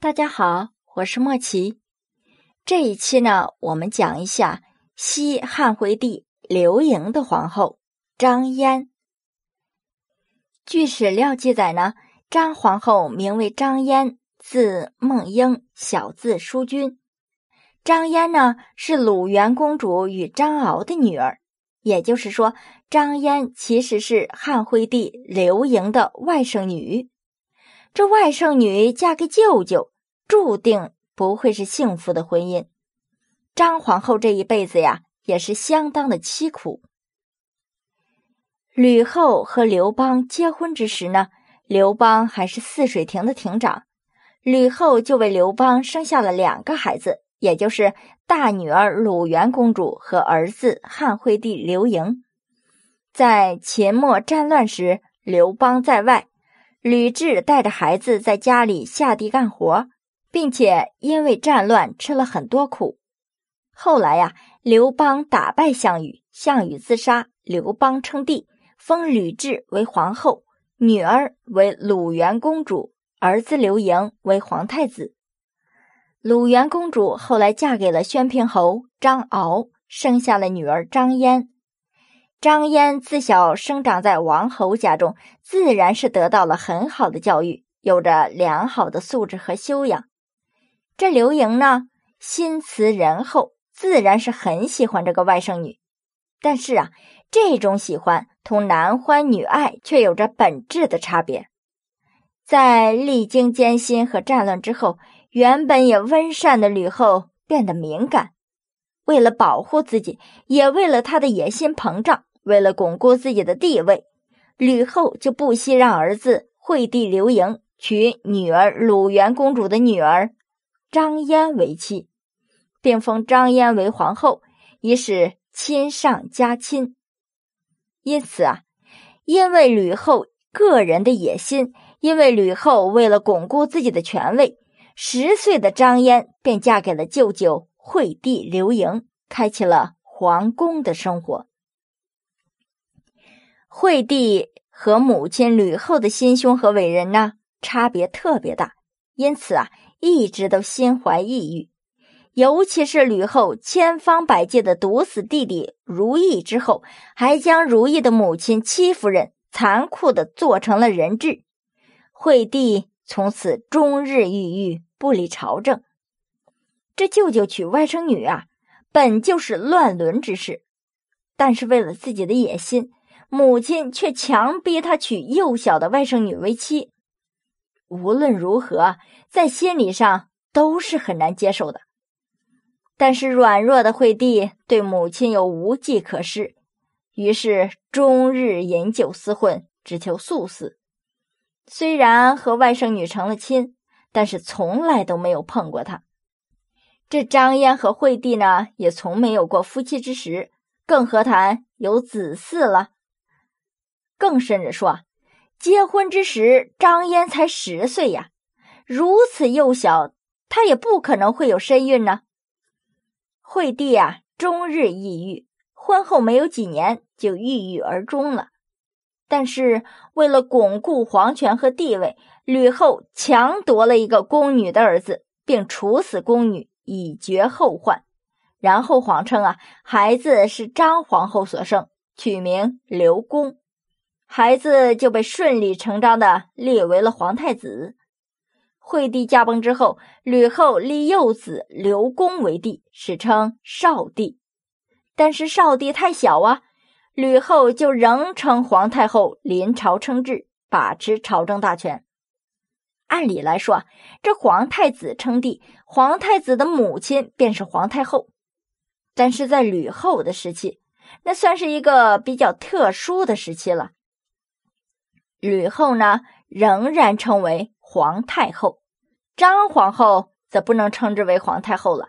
大家好，我是莫奇。这一期呢，我们讲一下西汉惠帝刘盈的皇后张嫣。据史料记载呢，张皇后名为张嫣，字梦英，小字淑君。张嫣呢是鲁元公主与张敖的女儿，也就是说，张嫣其实是汉惠帝刘盈的外甥女。这外甥女嫁给舅舅，注定不会是幸福的婚姻。张皇后这一辈子呀，也是相当的凄苦。吕后和刘邦结婚之时呢，刘邦还是泗水亭的亭长，吕后就为刘邦生下了两个孩子，也就是大女儿鲁元公主和儿子汉惠帝刘盈。在秦末战乱时，刘邦在外。吕雉带着孩子在家里下地干活，并且因为战乱吃了很多苦。后来呀，刘邦打败项羽，项羽自杀，刘邦称帝，封吕雉为皇后，女儿为鲁元公主，儿子刘盈为皇太子。鲁元公主后来嫁给了宣平侯张敖，生下了女儿张嫣。张嫣自小生长在王侯家中，自然是得到了很好的教育，有着良好的素质和修养。这刘盈呢，心慈仁厚，自然是很喜欢这个外甥女。但是啊，这种喜欢同男欢女爱却有着本质的差别。在历经艰辛和战乱之后，原本也温善的吕后变得敏感，为了保护自己，也为了她的野心膨胀。为了巩固自己的地位，吕后就不惜让儿子惠帝刘盈娶女儿鲁元公主的女儿张嫣为妻，并封张嫣为皇后，以使亲上加亲。因此啊，因为吕后个人的野心，因为吕后为了巩固自己的权位，十岁的张嫣便嫁给了舅舅惠帝刘盈，开启了皇宫的生活。惠帝和母亲吕后的心胸和为人呢，差别特别大，因此啊，一直都心怀抑郁。尤其是吕后千方百计的毒死弟弟如意之后，还将如意的母亲戚夫人残酷的做成了人质。惠帝从此终日郁郁，不理朝政。这舅舅娶外甥女啊，本就是乱伦之事，但是为了自己的野心。母亲却强逼他娶幼小的外甥女为妻，无论如何，在心理上都是很难接受的。但是软弱的惠帝对母亲又无计可施，于是终日饮酒厮混，只求速死。虽然和外甥女成了亲，但是从来都没有碰过她。这张嫣和惠帝呢，也从没有过夫妻之实，更何谈有子嗣了。更甚者说，结婚之时，张嫣才十岁呀，如此幼小，她也不可能会有身孕呢。惠帝啊，终日抑郁，婚后没有几年就郁郁而终了。但是为了巩固皇权和地位，吕后强夺了一个宫女的儿子，并处死宫女，以绝后患。然后谎称啊，孩子是张皇后所生，取名刘公。孩子就被顺理成章的列为了皇太子。惠帝驾崩之后，吕后立幼子刘恭为帝，史称少帝。但是少帝太小啊，吕后就仍称皇太后临朝称制，把持朝政大权。按理来说，这皇太子称帝，皇太子的母亲便是皇太后。但是在吕后的时期，那算是一个比较特殊的时期了。吕后呢，仍然称为皇太后，张皇后则不能称之为皇太后了。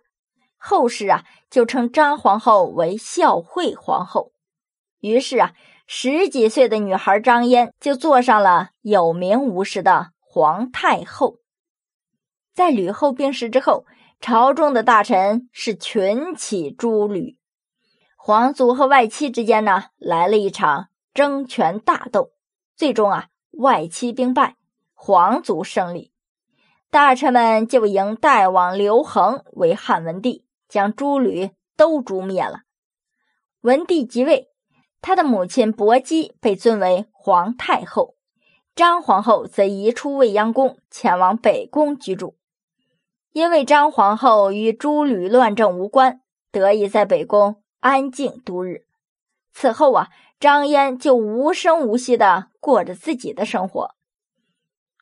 后世啊，就称张皇后为孝惠皇后。于是啊，十几岁的女孩张嫣就做上了有名无实的皇太后。在吕后病逝之后，朝中的大臣是群起诛吕，皇族和外戚之间呢，来了一场争权大斗。最终啊，外戚兵败，皇族胜利。大臣们就迎代王刘恒为汉文帝，将诸吕都诛灭了。文帝即位，他的母亲薄姬被尊为皇太后，张皇后则移出未央宫，前往北宫居住。因为张皇后与诸吕乱政无关，得以在北宫安静度日。此后啊，张嫣就无声无息地过着自己的生活。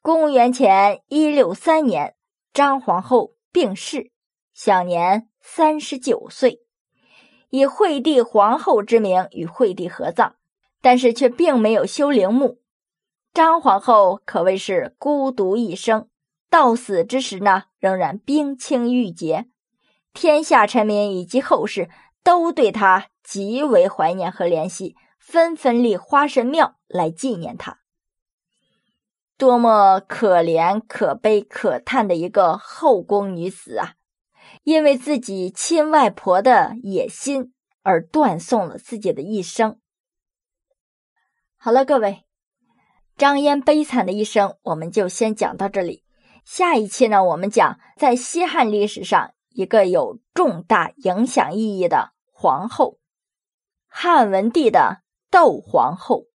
公元前一六三年，张皇后病逝，享年三十九岁，以惠帝皇后之名与惠帝合葬，但是却并没有修陵墓。张皇后可谓是孤独一生，到死之时呢，仍然冰清玉洁，天下臣民以及后世都对她极为怀念和怜惜，纷纷立花神庙来纪念她。多么可怜、可悲、可叹的一个后宫女子啊！因为自己亲外婆的野心而断送了自己的一生。好了，各位，张嫣悲惨的一生，我们就先讲到这里。下一期呢，我们讲在西汉历史上一个有重大影响意义的皇后——汉文帝的窦皇后。